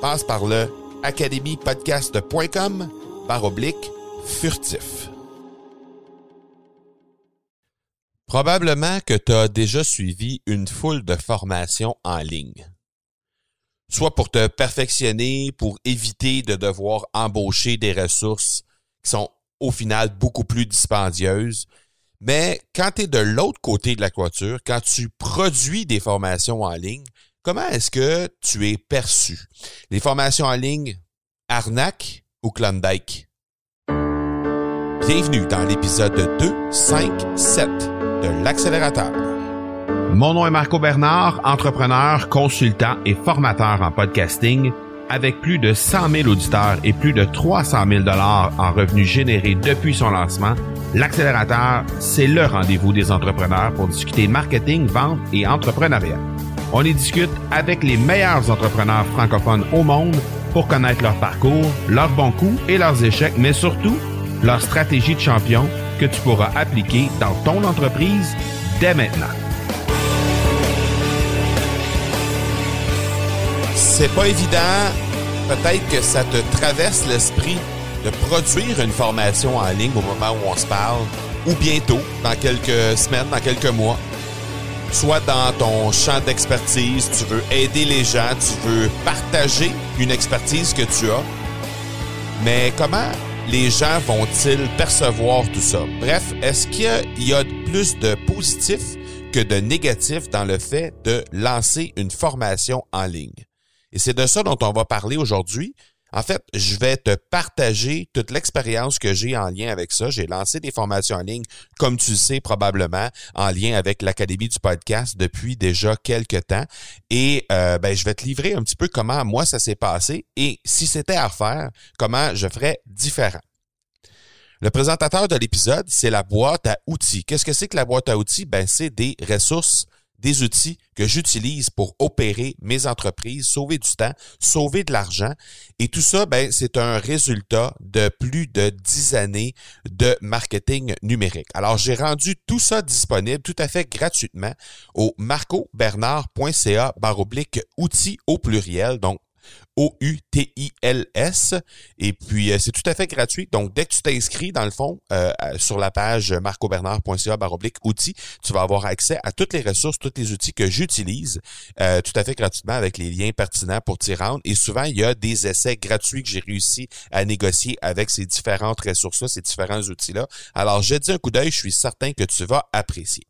Passe par le academypodcast.com par oblique furtif. Probablement que tu as déjà suivi une foule de formations en ligne. Soit pour te perfectionner, pour éviter de devoir embaucher des ressources qui sont au final beaucoup plus dispendieuses. Mais quand tu es de l'autre côté de la clôture, quand tu produis des formations en ligne, comment est-ce que tu es perçu? Les formations en ligne, arnaque ou Klondike? Bienvenue dans l'épisode 2, 5, 7 de l'accélérateur. Mon nom est Marco Bernard, entrepreneur, consultant et formateur en podcasting. Avec plus de 100 000 auditeurs et plus de 300 000 dollars en revenus générés depuis son lancement, l'accélérateur, c'est le rendez-vous des entrepreneurs pour discuter marketing, vente et entrepreneuriat. On y discute avec les meilleurs entrepreneurs francophones au monde pour connaître leur parcours, leurs bons coups et leurs échecs, mais surtout leur stratégie de champion que tu pourras appliquer dans ton entreprise dès maintenant. C'est pas évident. Peut-être que ça te traverse l'esprit de produire une formation en ligne au moment où on se parle, ou bientôt, dans quelques semaines, dans quelques mois. Soit dans ton champ d'expertise, tu veux aider les gens, tu veux partager une expertise que tu as. Mais comment les gens vont-ils percevoir tout ça? Bref, est-ce qu'il y a plus de positifs que de négatifs dans le fait de lancer une formation en ligne? Et c'est de ça dont on va parler aujourd'hui. En fait, je vais te partager toute l'expérience que j'ai en lien avec ça. J'ai lancé des formations en ligne, comme tu le sais probablement, en lien avec l'Académie du podcast depuis déjà quelques temps. Et euh, ben, je vais te livrer un petit peu comment moi ça s'est passé et si c'était à refaire, comment je ferais différent. Le présentateur de l'épisode, c'est la boîte à outils. Qu'est-ce que c'est que la boîte à outils? Ben, c'est des ressources des outils que j'utilise pour opérer mes entreprises, sauver du temps, sauver de l'argent. Et tout ça, ben, c'est un résultat de plus de dix années de marketing numérique. Alors, j'ai rendu tout ça disponible tout à fait gratuitement au marcobernard.ca baroblique outils au pluriel. Donc, O-U-T-I-L-S. Et puis, euh, c'est tout à fait gratuit. Donc, dès que tu t'inscris, dans le fond, euh, sur la page marcobernard.ca baroblique outils, tu vas avoir accès à toutes les ressources, tous les outils que j'utilise euh, tout à fait gratuitement avec les liens pertinents pour t'y rendre. Et souvent, il y a des essais gratuits que j'ai réussi à négocier avec ces différentes ressources-là, ces différents outils-là. Alors, je dis un coup d'œil, je suis certain que tu vas apprécier.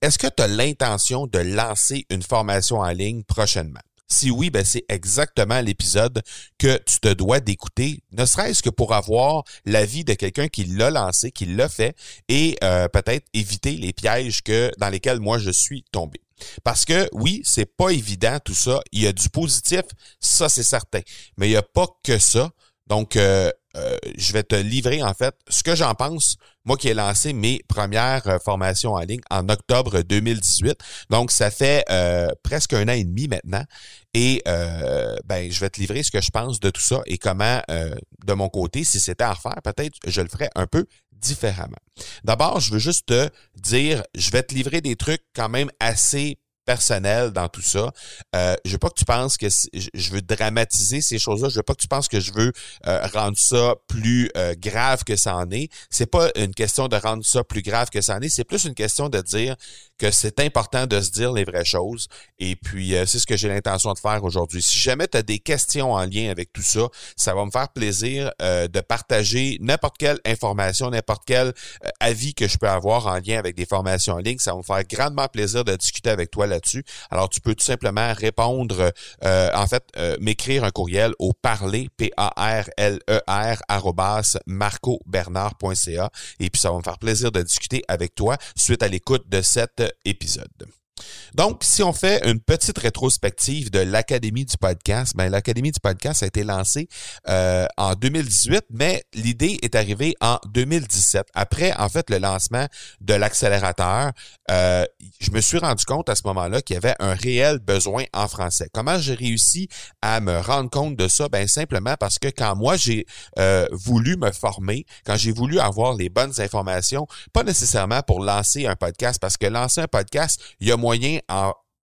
Est-ce que tu as l'intention de lancer une formation en ligne prochainement? Si oui, ben c'est exactement l'épisode que tu te dois d'écouter, ne serait-ce que pour avoir l'avis de quelqu'un qui l'a lancé, qui l'a fait, et euh, peut-être éviter les pièges que dans lesquels moi je suis tombé. Parce que oui, c'est pas évident tout ça. Il y a du positif, ça c'est certain, mais il n'y a pas que ça. Donc, euh, euh, je vais te livrer en fait ce que j'en pense, moi qui ai lancé mes premières euh, formations en ligne en octobre 2018. Donc, ça fait euh, presque un an et demi maintenant. Et ben, je vais te livrer ce que je pense de tout ça et comment, de mon côté, si c'était à refaire, peut-être je le ferais un peu différemment. D'abord, je veux juste te dire, je vais te livrer des trucs quand même assez personnel dans tout ça. Euh, je veux pas que tu penses que je veux dramatiser ces choses-là. Je veux pas que tu penses que je veux euh, rendre ça plus euh, grave que ça en est. C'est pas une question de rendre ça plus grave que ça en est. C'est plus une question de dire que c'est important de se dire les vraies choses. Et puis, euh, c'est ce que j'ai l'intention de faire aujourd'hui. Si jamais tu as des questions en lien avec tout ça, ça va me faire plaisir de partager n'importe quelle information, n'importe quel avis que je peux avoir en lien avec des formations en ligne. Ça va me faire grandement plaisir de discuter avec toi dessus Alors, tu peux tout simplement répondre, euh, en fait, euh, m'écrire un courriel au parler, P-A-R-L-E-R, e marcobernard.ca. Et puis, ça va me faire plaisir de discuter avec toi suite à l'écoute de cet épisode. Donc, si on fait une petite rétrospective de l'Académie du podcast, ben, l'Académie du podcast a été lancée euh, en 2018, mais l'idée est arrivée en 2017. Après, en fait, le lancement de l'accélérateur, euh, je me suis rendu compte à ce moment-là qu'il y avait un réel besoin en français. Comment j'ai réussi à me rendre compte de ça? Ben, simplement parce que quand moi, j'ai euh, voulu me former, quand j'ai voulu avoir les bonnes informations, pas nécessairement pour lancer un podcast, parce que lancer un podcast, il y a moyen en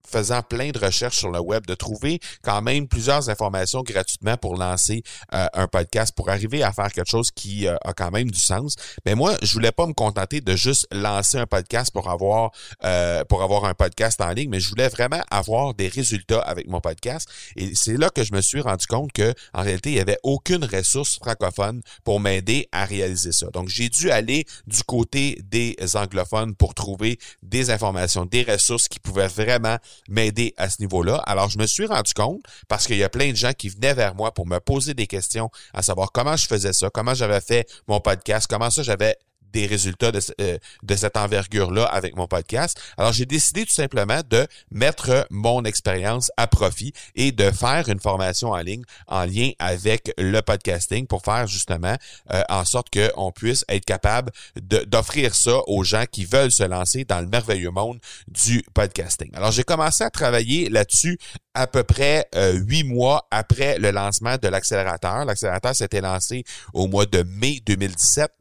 faisant plein de recherches sur le web, de trouver quand même plusieurs informations gratuitement pour lancer euh, un podcast, pour arriver à faire quelque chose qui euh, a quand même du sens. Mais moi, je voulais pas me contenter de juste lancer un podcast pour avoir euh, pour avoir un podcast en ligne, mais je voulais vraiment avoir des résultats avec mon podcast. Et c'est là que je me suis rendu compte que en réalité, il y avait aucune ressource francophone pour m'aider à réaliser ça. Donc, j'ai dû aller du côté des anglophones pour trouver des informations, des ressources qui pouvaient vraiment m'aider à ce niveau-là. Alors, je me suis rendu compte, parce qu'il y a plein de gens qui venaient vers moi pour me poser des questions, à savoir comment je faisais ça, comment j'avais fait mon podcast, comment ça j'avais des résultats de, euh, de cette envergure-là avec mon podcast. Alors, j'ai décidé tout simplement de mettre mon expérience à profit et de faire une formation en ligne en lien avec le podcasting pour faire justement euh, en sorte qu'on puisse être capable d'offrir ça aux gens qui veulent se lancer dans le merveilleux monde du podcasting. Alors, j'ai commencé à travailler là-dessus à peu près euh, huit mois après le lancement de l'accélérateur. L'accélérateur s'était lancé au mois de mai 2017.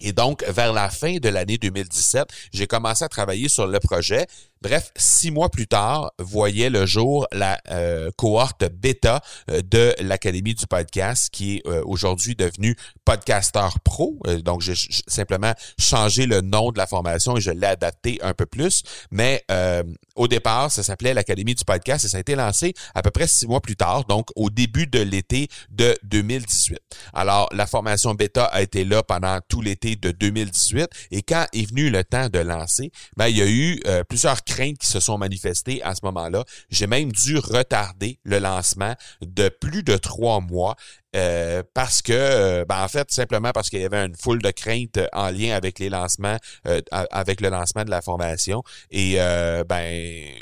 Et donc, vers la fin de l'année 2017, j'ai commencé à travailler sur le projet Bref, six mois plus tard, voyait le jour la euh, cohorte bêta euh, de l'Académie du podcast, qui est euh, aujourd'hui devenue Podcaster Pro. donc, j'ai simplement changé le nom de la formation et je l'ai adapté un peu plus. Mais au départ, ça s'appelait l'Académie du podcast et ça a été lancé à peu près six mois plus tard, donc au début de l'été de 2018. Alors, la formation bêta a été là pendant tout l'été de 2018 et quand est venu le temps de lancer, ben, il y a eu plusieurs craintes qui se sont manifestées à ce moment-là. J'ai même dû retarder le lancement de plus de trois mois euh, parce que, euh, ben, en fait, simplement parce qu'il y avait une foule de craintes en lien avec les lancements, euh, avec le lancement de la formation. Et ben,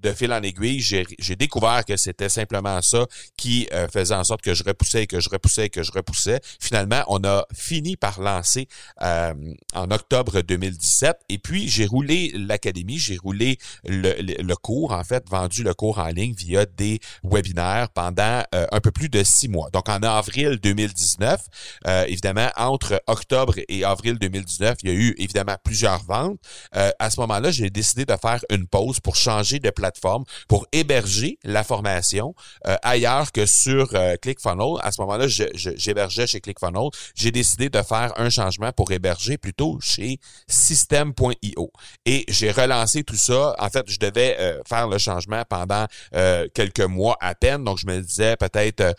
de fil en aiguille, j'ai découvert que c'était simplement ça qui faisait en sorte que je repoussais, que je repoussais, que je repoussais. Finalement, on a fini par lancer en octobre 2017. Et puis, j'ai roulé l'académie, j'ai roulé le, le, cours, en fait, vendu le cours en ligne via des webinaires pendant un peu plus de six mois. Donc, en avril 2019. Euh, évidemment, entre octobre et avril 2019, il y a eu évidemment plusieurs ventes. Euh, à ce moment-là, j'ai décidé de faire une pause pour changer de plateforme, pour héberger la formation euh, ailleurs que sur ClickFunnels. À ce moment-là, j'hébergeais chez ClickFunnels. J'ai décidé de faire un changement pour héberger plutôt chez System.io. Et j'ai relancé tout ça. En fait, je devais faire le changement pendant quelques mois à peine. Donc, je me disais peut-être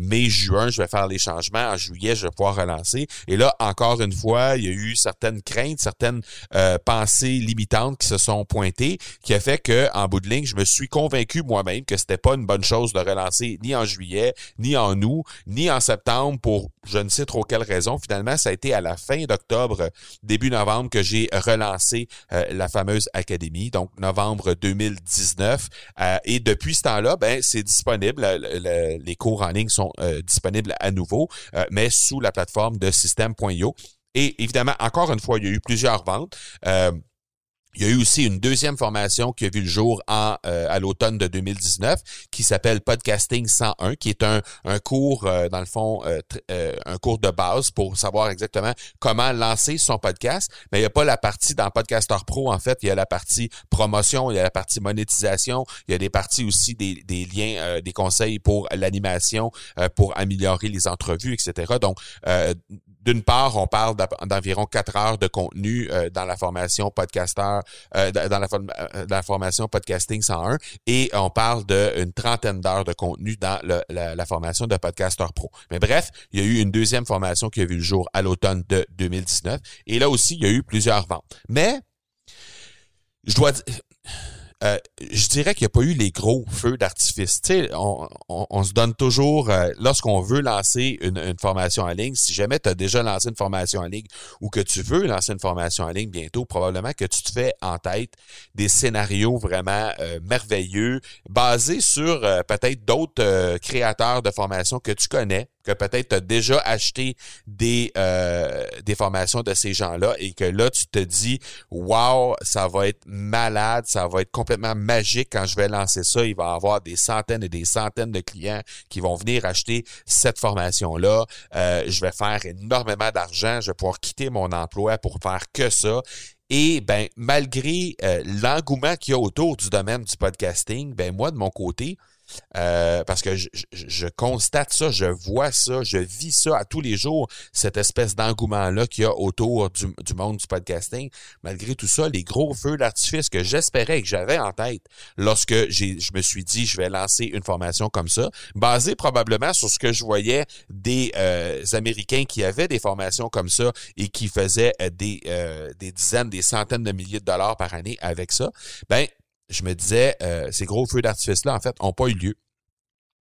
mai, juin, je vais faire les changements. En juillet, je vais pouvoir relancer. Et là, encore une fois, il y a eu certaines craintes, certaines euh, pensées limitantes qui se sont pointées, qui a fait que, bout de ligne, je me suis convaincu moi-même que c'était pas une bonne chose de relancer ni en juillet, ni en août, ni en septembre pour je ne sais trop quelle raison. Finalement, ça a été à la fin d'octobre, début novembre, que j'ai relancé euh, la fameuse académie, donc novembre 2019. Euh, et depuis ce temps-là, ben c'est disponible. les cours en ligne sont disponibles disponible à nouveau, euh, mais sous la plateforme de System.io. Et évidemment, encore une fois, il y a eu plusieurs ventes. Euh, Il y a eu aussi une deuxième formation qui a vu le jour en, euh, à l'automne de 2019 qui s'appelle Podcasting 101, qui est un, un cours, euh, dans le fond, euh, un cours de base pour savoir exactement comment lancer son podcast. Mais il n'y a pas la partie dans Podcaster Pro, en fait, il y a la partie promotion, il y a la partie monétisation, il y a des parties aussi des, des liens, des conseils pour l'animation, pour améliorer les entrevues, etc. Donc, d'une part, on parle d'environ quatre heures de contenu dans la formation Podcaster euh, dans, la, euh, dans, la, formation Podcasting 101 et on parle d'une trentaine d'heures de contenu dans la, formation de Podcaster Pro. Mais bref, il y a eu une deuxième formation qui a vu le jour à l'automne de 2019 et là aussi, il y a eu plusieurs ventes. Mais je dois dire euh, je dirais qu'il n'y a pas eu les gros feux d'artifice. On, on, on, se donne toujours, euh, lorsqu'on veut lancer une, une, formation en ligne, si jamais tu as déjà lancé une formation en ligne ou que tu veux lancer une formation en ligne bientôt, probablement que tu te fais en tête des scénarios vraiment euh, merveilleux, basés sur peut-être d'autres créateurs de formation que tu connais, que peut-être tu as déjà acheté des, euh, des formations de ces gens-là et que là, tu te dis Wow, ça va être malade, ça va être complètement magique quand je vais lancer ça. Il va y avoir des centaines et des centaines de clients qui vont venir acheter cette formation-là. Euh, je vais faire énormément d'argent, je vais pouvoir quitter mon emploi pour faire que ça. Et ben, malgré euh, l'engouement qu'il y a autour du domaine du podcasting, ben moi, de mon côté, euh, parce que je, constate ça, je vois ça, je vis ça à tous les jours, cette espèce d'engouement-là qu'il y a autour du, monde du podcasting. Malgré tout ça, les gros feux d'artifice que j'espérais que j'avais en tête lorsque je me suis dit je vais lancer une formation comme ça, basée probablement sur ce que je voyais des euh, Américains qui avaient des formations comme ça et qui faisaient euh, des, des dizaines, des centaines de milliers de dollars par année avec ça, ben je me disais, euh, ces gros feux d'artifice-là, en fait, n'ont pas eu lieu.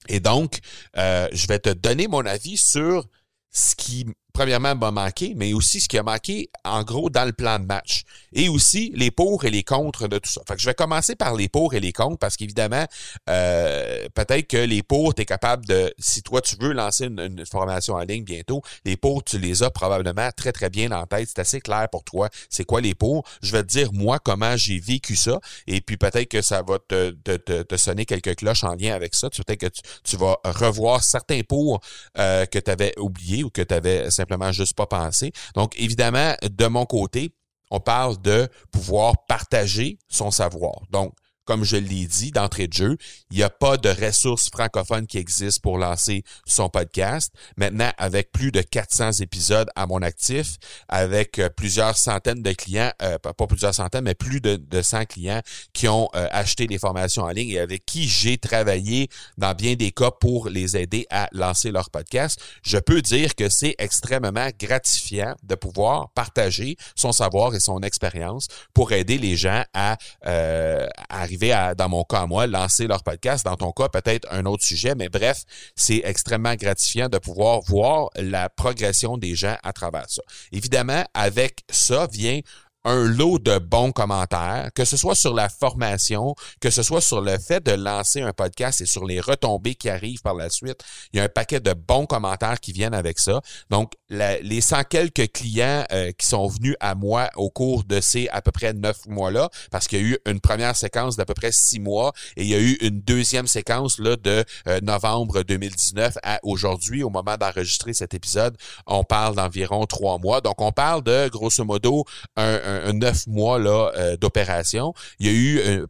Et donc, euh, je vais te donner mon avis sur ce qui premièrement, m'a manqué, mais aussi ce qui a manqué, en gros, dans le plan de match. Et aussi les pour et les contre de tout ça. Fait que je vais commencer par les pour et les contre parce qu'évidemment, euh, peut-être que les pour, tu es capable de, si toi tu veux lancer une, formation en ligne bientôt, les pour, tu les as probablement très, très bien en tête. C'est assez clair pour toi. C'est quoi les pour? Je vais te dire, moi, comment j'ai vécu ça. Et puis peut-être que ça va te, te, te, sonner quelques cloches en lien avec ça. Peut-être que tu, tu, vas revoir certains pour euh, que tu avais oubliés ou que tu avais simplement juste pas pensé. Donc, évidemment, de mon côté, on parle de pouvoir partager son savoir. Donc, comme je l'ai dit d'entrée de jeu, il n'y a pas de ressources francophones qui existent pour lancer son podcast. Maintenant, avec plus de 400 épisodes à mon actif, avec euh, plusieurs centaines de clients, euh, pas plusieurs centaines, mais plus de, de 100 clients qui ont euh, acheté des formations en ligne et avec qui j'ai travaillé dans bien des cas pour les aider à lancer leur podcast, je peux dire que c'est extrêmement gratifiant de pouvoir partager son savoir et son expérience pour aider les gens à, à à, dans mon cas à moi, lancer leur podcast. Dans ton cas, peut-être un autre sujet, mais bref, c'est extrêmement gratifiant de pouvoir voir la progression des gens à travers ça. Évidemment, avec ça vient un lot de bons commentaires, que ce soit sur la formation, que ce soit sur le fait de lancer un podcast et sur les retombées qui arrivent par la suite. Il y a un paquet de bons commentaires qui viennent avec ça. Donc, les 100 quelques clients euh, qui sont venus à moi au cours de ces à peu près neuf mois-là, parce qu'il y a eu une première séquence d'à peu près six mois et il y a eu une deuxième séquence là, de euh, novembre 2019 à aujourd'hui, au moment d'enregistrer cet épisode, on parle d'environ trois mois. Donc, on parle de, grosso modo, un neuf mois là, euh, d'opération. Il y a eu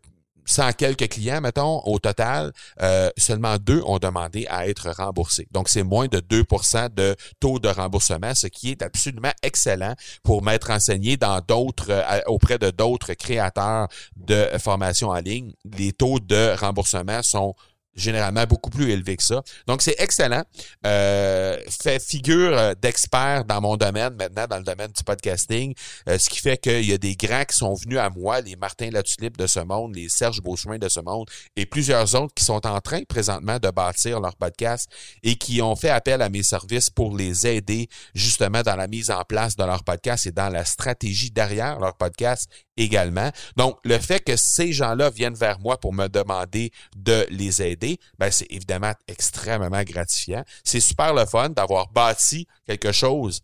100 quelques clients, mettons, au total, euh, seulement deux ont demandé à être remboursés. Donc, c'est moins de 2% de taux de remboursement, ce qui est absolument excellent pour m'être enseigné dans d'autres, euh, auprès de d'autres créateurs de formation en ligne. Les taux de remboursement sont généralement beaucoup plus élevé que ça. Donc, c'est excellent. Euh, fait figure euh, d'expert dans mon domaine maintenant, dans le domaine du podcasting, euh, ce qui fait qu'il y a des grands qui sont venus à moi, les Martin Latulippe de ce monde, les Serge Beauchemin de ce monde, et plusieurs autres qui sont en train présentement de bâtir leur podcast et qui ont fait appel à mes services pour les aider justement dans la mise en place de leur podcast et dans la stratégie derrière leur podcast également. Donc, le fait que ces gens-là viennent vers moi pour me demander de les aider, ben, c'est évidemment extrêmement gratifiant. C'est super le fun d'avoir bâti quelque chose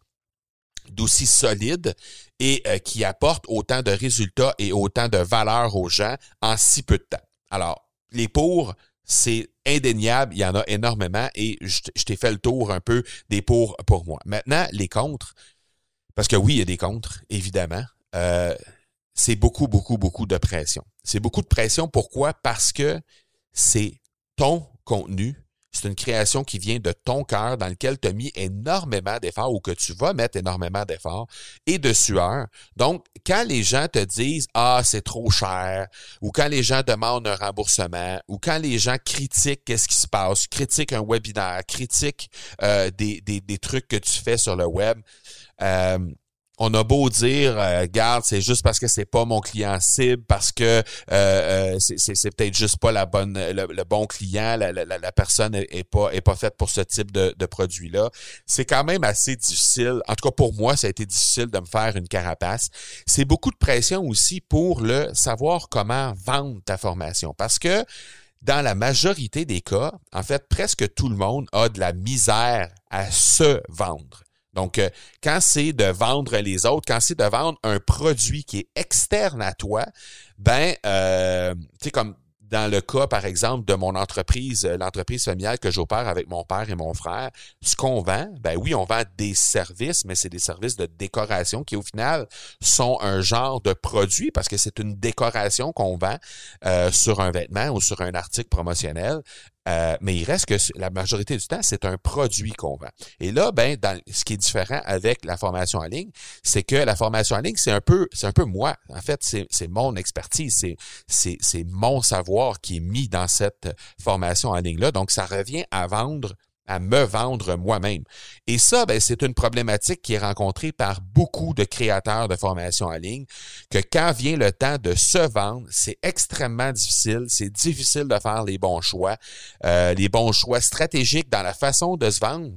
d'aussi solide et euh, qui apporte autant de résultats et autant de valeur aux gens en si peu de temps. Alors, les pour, c'est indéniable, il y en a énormément et je, t'ai fait le tour un peu des pour pour moi. Maintenant, les contres, parce que oui, il y a des contres, évidemment. Euh, c'est beaucoup, beaucoup, beaucoup de pression. C'est beaucoup de pression. Pourquoi? Parce que c'est ton contenu c'est une création qui vient de ton cœur dans lequel tu as mis énormément d'efforts ou que tu vas mettre énormément d'efforts et de sueur. Donc, quand les gens te disent Ah, c'est trop cher, ou quand les gens demandent un remboursement, ou quand les gens critiquent qu'est-ce qui se passe, critiquent un webinaire, critiquent euh, des, des, des, trucs que tu fais sur le web, euh, on a beau dire, euh, garde, c'est juste parce que c'est pas mon client cible, parce que euh, euh c'est peut-être juste pas la bonne, le, bon client, la, personne est, pas est pas faite pour ce type de, de produit-là. C'est quand même assez difficile. En tout cas, pour moi, ça a été difficile de me faire une carapace. C'est beaucoup de pression aussi pour le savoir comment vendre ta formation, parce que dans la majorité des cas, en fait, presque tout le monde a de la misère à se vendre. Donc, euh, quand c'est de vendre les autres, quand c'est de vendre un produit qui est externe à toi, ben, euh, tu sais, comme dans le cas, par exemple, de mon entreprise, euh, l'entreprise familiale que j'opère avec mon père et mon frère, ce qu'on vend, ben oui, on vend des services, mais c'est des services de décoration qui, au final, sont un genre de produit parce que c'est une décoration qu'on vend sur un vêtement ou sur un article promotionnel. Euh, mais il reste que la majorité du temps, c'est un produit qu'on vend. Et là, ben, dans, ce qui est différent avec la formation en ligne, c'est que la formation en ligne, c'est un peu, c'est un peu moi. En fait, c'est mon expertise, c'est, mon savoir qui est mis dans cette formation en ligne-là. Donc, ça revient à vendre à me vendre moi-même. Et ça, ben, c'est une problématique qui est rencontrée par beaucoup de créateurs de formation en ligne, que quand vient le temps de se vendre, c'est extrêmement difficile, c'est difficile de faire les bons choix, euh, les bons choix stratégiques dans la façon de se vendre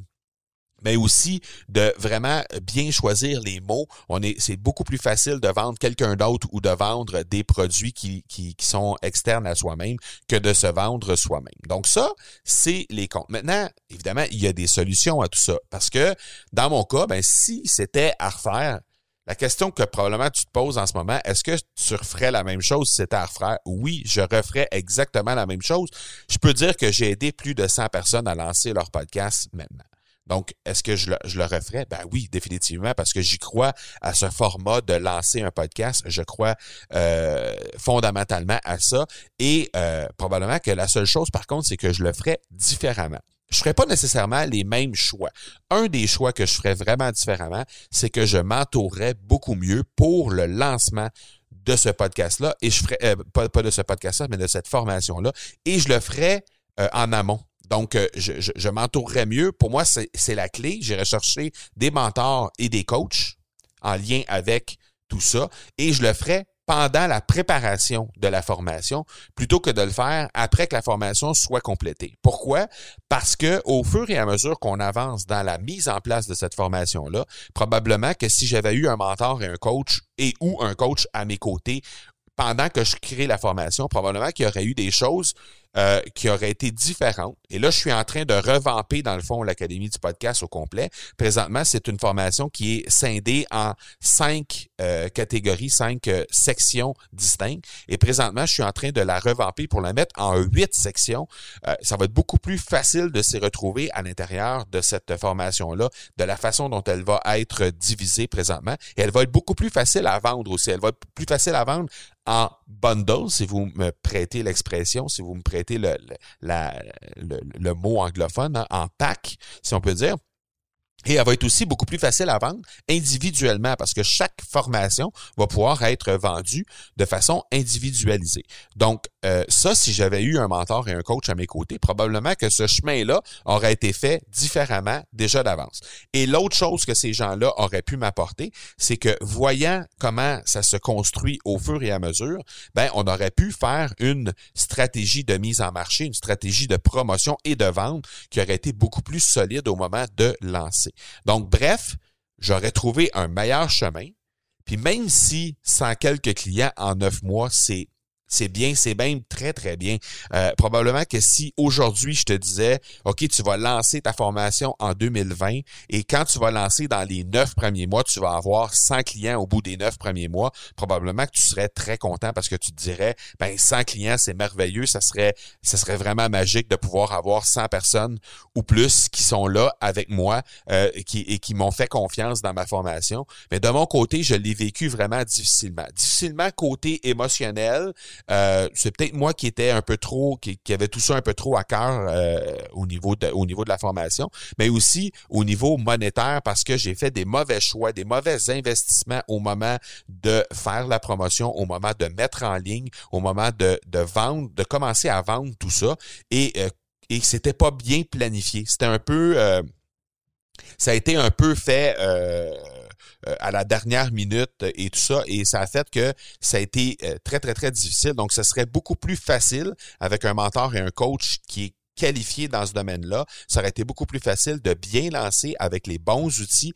mais aussi de vraiment bien choisir les mots. On est, c'est beaucoup plus facile de vendre quelqu'un d'autre ou de vendre des produits qui, qui, sont externes à soi-même que de se vendre soi-même. Donc ça, c'est les comptes. Maintenant, évidemment, il y a des solutions à tout ça parce que dans mon cas, ben si c'était à refaire, la question que probablement tu te poses en ce moment, est-ce que tu referais la même chose si c'était à refaire? Oui, je referais exactement la même chose. Je peux dire que j'ai aidé plus de 100 personnes à lancer leur podcast maintenant. Donc, est-ce que je le, je referais? Ben oui, définitivement, parce que j'y crois à ce format de lancer un podcast. Je crois euh, fondamentalement à ça. Et euh, probablement que la seule chose, par contre, c'est que je le ferais différemment. Je ferais pas nécessairement les mêmes choix. Un des choix que je ferais vraiment différemment, c'est que je m'entourerais beaucoup mieux pour le lancement de ce podcast-là. Et je ferais, euh, pas, pas, de ce podcast-là, mais de cette formation-là. Et je le ferais en amont. Donc, euh, je, je, m'entourerais mieux. Pour moi, c'est la clé. J'ai chercher des mentors et des coachs en lien avec tout ça. Et je le ferai pendant la préparation de la formation plutôt que de le faire après que la formation soit complétée. Pourquoi? Parce que au fur et à mesure qu'on avance dans la mise en place de cette formation-là, probablement que si j'avais eu un mentor et un coach et ou un coach à mes côtés pendant que je crée la formation, probablement qu'il y aurait eu des choses euh, qui aurait été différente. Et là, je suis en train de revamper, dans le fond, l'Académie du podcast au complet. Présentement, c'est une formation qui est scindée en cinq euh, catégories, cinq euh, sections distinctes. Et présentement, je suis en train de la revamper pour la mettre en huit sections. ça va être beaucoup plus facile de s'y retrouver à l'intérieur de cette formation-là, de la façon dont elle va être divisée présentement. Et elle va être beaucoup plus facile à vendre aussi. Elle va être plus facile à vendre en bundle, si vous me prêtez l'expression, si vous me prêtez le, le, le, mot anglophone, hein, en pack, si on peut dire. Et elle va être aussi beaucoup plus facile à vendre individuellement parce que chaque formation va pouvoir être vendue de façon individualisée. Donc, euh, ça, si j'avais eu un mentor et un coach à mes côtés, probablement que ce chemin-là aurait été fait différemment déjà d'avance. Et l'autre chose que ces gens-là auraient pu m'apporter, c'est que voyant comment ça se construit au fur et à mesure, ben, on aurait pu faire une stratégie de mise en marché, une stratégie de promotion et de vente qui aurait été beaucoup plus solide au moment de lancer. Donc, bref, j'aurais trouvé un meilleur chemin. Puis même si sans quelques clients en neuf mois, c'est c'est bien, c'est même très, très bien. Euh, probablement que si aujourd'hui je te disais, OK, tu vas lancer ta formation en 2020 et quand tu vas lancer dans les neuf premiers mois, tu vas avoir 100 clients au bout des neuf premiers mois, probablement que tu serais très content parce que tu te dirais, ben 100 clients, c'est merveilleux, ça serait, ça serait vraiment magique de pouvoir avoir 100 personnes ou plus qui sont là avec moi euh, qui, et qui m'ont fait confiance dans ma formation. Mais de mon côté, je l'ai vécu vraiment difficilement. Difficilement côté émotionnel, euh, c'est peut-être moi qui était un peu trop, qui, avait tout ça un peu trop à cœur euh, au niveau de, au niveau de la formation, mais aussi au niveau monétaire parce que j'ai fait des mauvais choix, des mauvais investissements au moment de faire la promotion, au moment de mettre en ligne, au moment de, de vendre, de commencer à vendre tout ça et euh, et c'était pas bien planifié. C'était un peu ça a été un peu fait euh, euh, à la dernière minute et tout ça, et ça a fait que ça a été euh, très, très, très difficile. Donc, ce serait beaucoup plus facile avec un mentor et un coach qui est qualifié dans ce domaine-là, ça aurait été beaucoup plus facile de bien lancer avec les bons outils,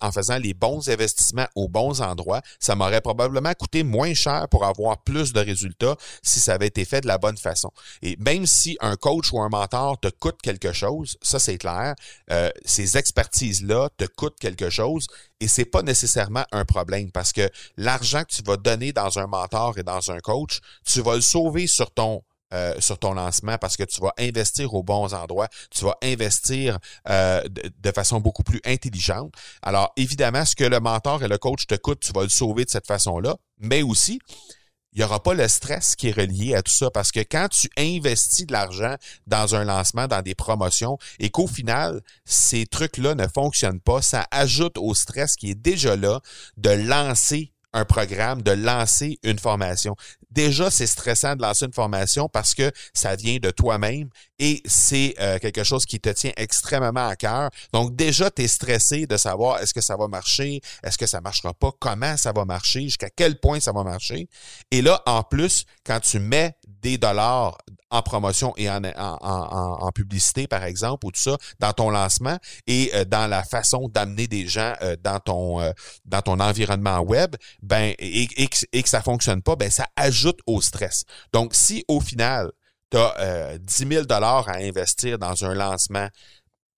en faisant les bons investissements aux bons endroits. Ça m'aurait probablement coûté moins cher pour avoir plus de résultats si ça avait été fait de la bonne façon. Et même si un coach ou un mentor te coûte quelque chose, ça c'est clair, euh, ces expertises-là te coûtent quelque chose et c'est pas nécessairement un problème parce que l'argent que tu vas donner dans un mentor et dans un coach, tu vas le sauver sur ton euh, sur ton lancement parce que tu vas investir aux bons endroits, tu vas investir euh, de, façon beaucoup plus intelligente. Alors, évidemment, ce que le mentor et le coach te coûtent, tu vas le sauver de cette façon-là, mais aussi, il n'y aura pas le stress qui est relié à tout ça parce que quand tu investis de l'argent dans un lancement, dans des promotions et qu'au final, ces trucs-là ne fonctionnent pas, ça ajoute au stress qui est déjà là de lancer un programme, de lancer une formation. Déjà, c'est stressant de lancer une formation parce que ça vient de toi-même et c'est euh, quelque chose qui te tient extrêmement à cœur. Donc déjà, tu es stressé de savoir est-ce que ça va marcher, est-ce que ça marchera pas, comment ça va marcher, jusqu'à quel point ça va marcher. Et là, en plus, quand tu mets des dollars en promotion et en, en, publicité, par exemple, ou tout ça, dans ton lancement et euh, dans la façon d'amener des gens euh, dans ton dans ton environnement web, ben et, et, et que ça fonctionne pas, ben ça ajoute au stress. Donc, si au final, tu as 10 000 à investir dans un lancement,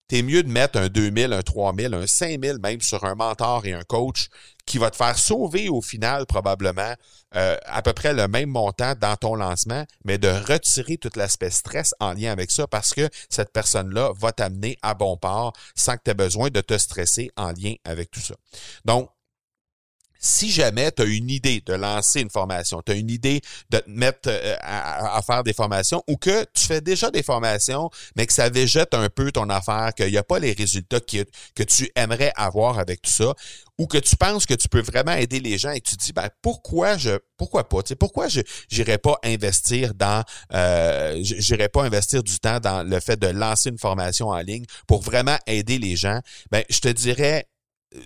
t'es mieux de mettre un 2 000, un 3 000, un 5 000 même sur un mentor et un coach qui va te faire sauver au final probablement euh, à peu près le même montant dans ton lancement, mais de retirer tout l'aspect stress en lien avec ça parce que cette personne-là va t'amener à bon port sans que tu aies besoin de te stresser en lien avec tout ça. Donc, si jamais tu as une idée de lancer une formation, tu as une idée de te mettre euh, à, faire des formations ou que tu fais déjà des formations, mais que ça végète un peu ton affaire, qu'il n'y a pas les résultats que, que tu aimerais avoir avec tout ça, ou que tu penses que tu peux vraiment aider les gens et que tu te dis ben pourquoi je pourquoi pas? Tu sais pourquoi je j'irais pas investir dans euh, j'irais pas investir du temps dans le fait de lancer une formation en ligne pour vraiment aider les gens? Ben je te dirais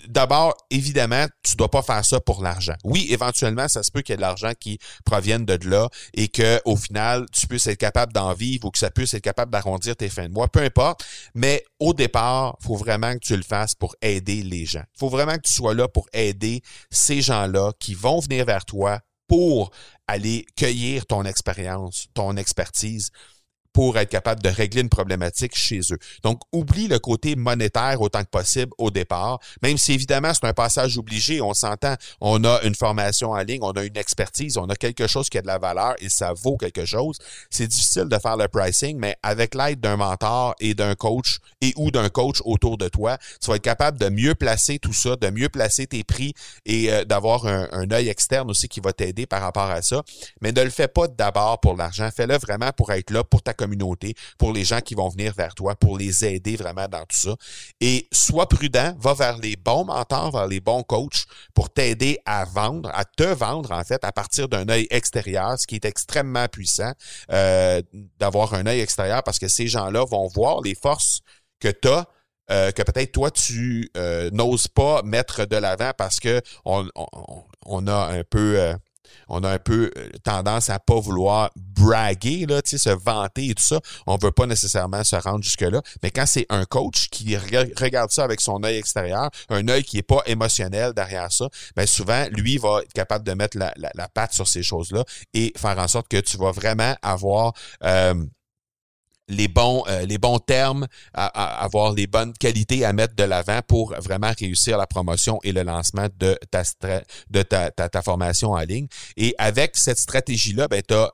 d'abord, évidemment, tu dois pas faire ça pour l'argent. Oui, éventuellement, ça se peut qu'il y ait de l'argent qui provienne de là et que au final, tu puisses être capable d'en vivre ou que ça puisse être capable d'arrondir tes fins de mois, peu importe. Mais au départ, faut vraiment que tu le fasses pour aider les gens. faut vraiment que tu sois là pour aider ces gens-là qui vont venir vers toi pour aller cueillir ton expérience, ton expertise pour être capable de régler une problématique chez eux. Donc, oublie le côté monétaire autant que possible au départ, même si évidemment c'est un passage obligé, on s'entend, on a une formation en ligne, on a une expertise, on a quelque chose qui a de la valeur et ça vaut quelque chose. C'est difficile de faire le pricing, mais avec l'aide d'un mentor et d'un coach et ou d'un coach autour de toi, tu vas être capable de mieux placer tout ça, de mieux placer tes prix et euh, d'avoir un, un œil externe aussi qui va t'aider par rapport à ça. Mais ne le fais pas d'abord pour l'argent, fais-le vraiment pour être là pour ta communauté, pour les gens qui vont venir vers toi, pour les aider vraiment dans tout ça. Et sois prudent, va vers les bons mentors, vers les bons coachs pour t'aider à vendre, à te vendre en fait à partir d'un œil extérieur, ce qui est extrêmement puissant euh, d'avoir un œil extérieur parce que ces gens-là vont voir les forces que tu as euh, que peut-être toi tu euh, n'oses pas mettre de l'avant parce que on, on, a un peu on a un peu tendance à pas vouloir braguer, là, se vanter et tout ça. On veut pas nécessairement se rendre jusque-là. Mais quand c'est un coach qui regarde ça avec son œil extérieur, un œil qui est pas émotionnel derrière ça, ben souvent, lui va être capable de mettre la, la, patte sur ces choses-là et faire en sorte que tu vas vraiment avoir... Euh, les bons, euh, les bons termes, à, avoir les bonnes qualités à mettre de l'avant pour vraiment réussir la promotion et le lancement de ta, de ta, ta, formation en ligne. Et avec cette stratégie-là, ben, tu as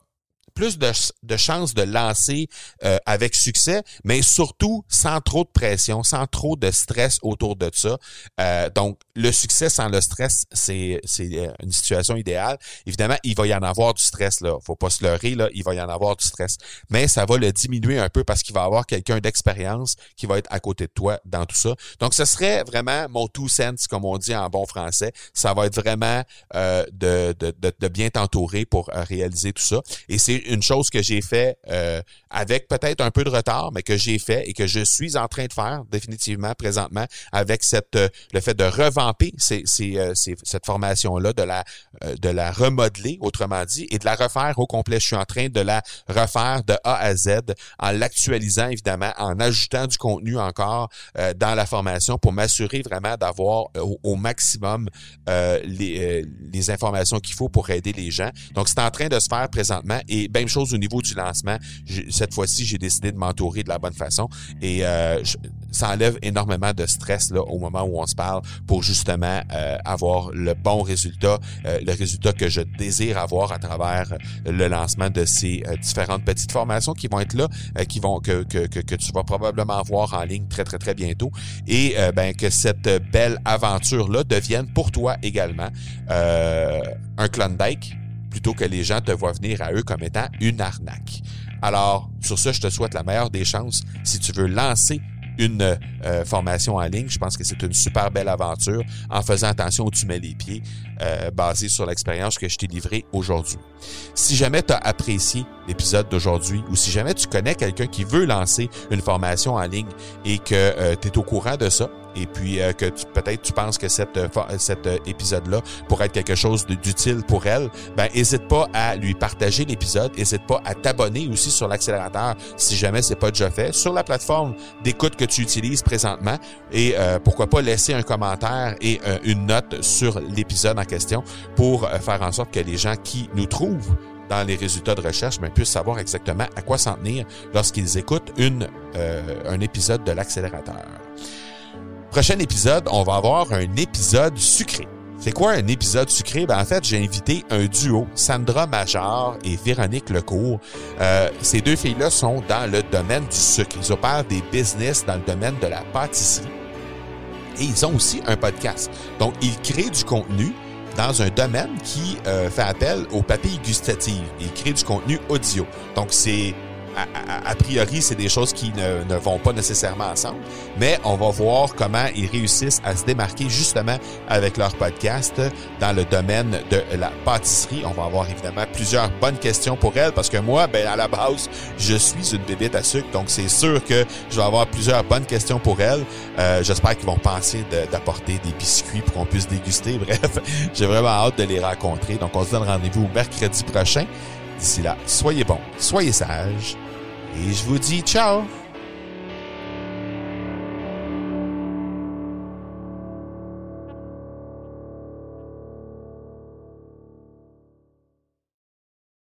plus de, de chances de lancer euh, avec succès, mais surtout sans trop de pression, sans trop de stress autour de ça. Euh, donc, le succès sans le stress, c'est c'est une situation idéale. Évidemment, il va y en avoir du stress là. Faut pas se leurrer là, il va y en avoir du stress, mais ça va le diminuer un peu parce qu'il va y avoir quelqu'un d'expérience qui va être à côté de toi dans tout ça. Donc, ce serait vraiment mon two cents, comme on dit en bon français. Ça va être vraiment euh, de, de, de, de, bien t'entourer pour réaliser tout ça. Et c'est une chose que j'ai fait euh, avec peut-être un peu de retard, mais que j'ai fait et que je suis en train de faire définitivement présentement avec cette euh, le fait de revamper ces, euh, cette formation-là, de la de la remodeler, autrement dit, et de la refaire au complet. Je suis en train de la refaire de A à Z en l'actualisant évidemment, en ajoutant du contenu encore dans la formation pour m'assurer vraiment d'avoir au, maximum les, les informations qu'il faut pour aider les gens. Donc, c'est en train de se faire présentement et même chose au niveau du lancement. cette fois-ci, j'ai décidé de m'entourer de la bonne façon. Et euh, ça enlève énormément de stress là, au moment où on se parle pour justement euh, avoir le bon résultat, euh, le résultat que je désire avoir à travers le lancement de ces différentes petites formations qui vont être là, qui vont que, que, que, tu vas probablement voir en ligne très très très bientôt. Et ben que cette belle aventure là devienne pour toi également un Klondike plutôt que les gens te voient venir à eux comme étant une arnaque. Alors, sur ce, je te souhaite la meilleure des chances si tu veux lancer une euh, formation en ligne. Je pense que c'est une super belle aventure en faisant attention où tu mets les pieds, euh, basé sur l'expérience que je t'ai livrée aujourd'hui. Si jamais tu as apprécié l'épisode d'aujourd'hui ou si jamais tu connais quelqu'un qui veut lancer une formation en ligne et que euh, tu es au courant de ça, et puis euh, que peut-être tu penses que cette, euh, cet euh, épisode-là pourrait être quelque chose d'utile pour elle, ben n'hésite pas à lui partager l'épisode, n'hésite pas à t'abonner aussi sur l'accélérateur si jamais c'est pas déjà fait, sur la plateforme d'écoute que tu utilises présentement et pourquoi pas laisser un commentaire et une note sur l'épisode en question pour faire en sorte que les gens qui nous trouvent dans les résultats de recherche ben, puissent savoir exactement à quoi s'en tenir lorsqu'ils écoutent une, un épisode de l'accélérateur. Prochain épisode, on va avoir un épisode sucré. C'est quoi un épisode sucré? Ben, en fait, j'ai invité un duo, Sandra Major et Véronique Lecourt. Euh, ces deux filles-là sont dans le domaine du sucre. Ils opèrent des business dans le domaine de la pâtisserie. Et ils ont aussi un podcast. Donc, ils créent du contenu dans un domaine qui euh, fait appel aux papilles gustatives. Ils créent du contenu audio. Donc, c'est a, priori, c'est des choses qui ne, ne, vont pas nécessairement ensemble, mais on va voir comment ils réussissent à se démarquer justement avec leur podcast dans le domaine de la pâtisserie. On va avoir évidemment plusieurs bonnes questions pour elles parce que moi, ben à la base, je suis une bébête à sucre, donc c'est sûr que je vais avoir plusieurs bonnes questions pour elles. Euh, J'espère qu'ils vont penser d'apporter des biscuits pour qu'on puisse déguster. Bref, j'ai vraiment hâte de les rencontrer. Donc on se donne rendez-vous mercredi prochain. D'ici là, soyez bons, soyez sages et je vous dis ciao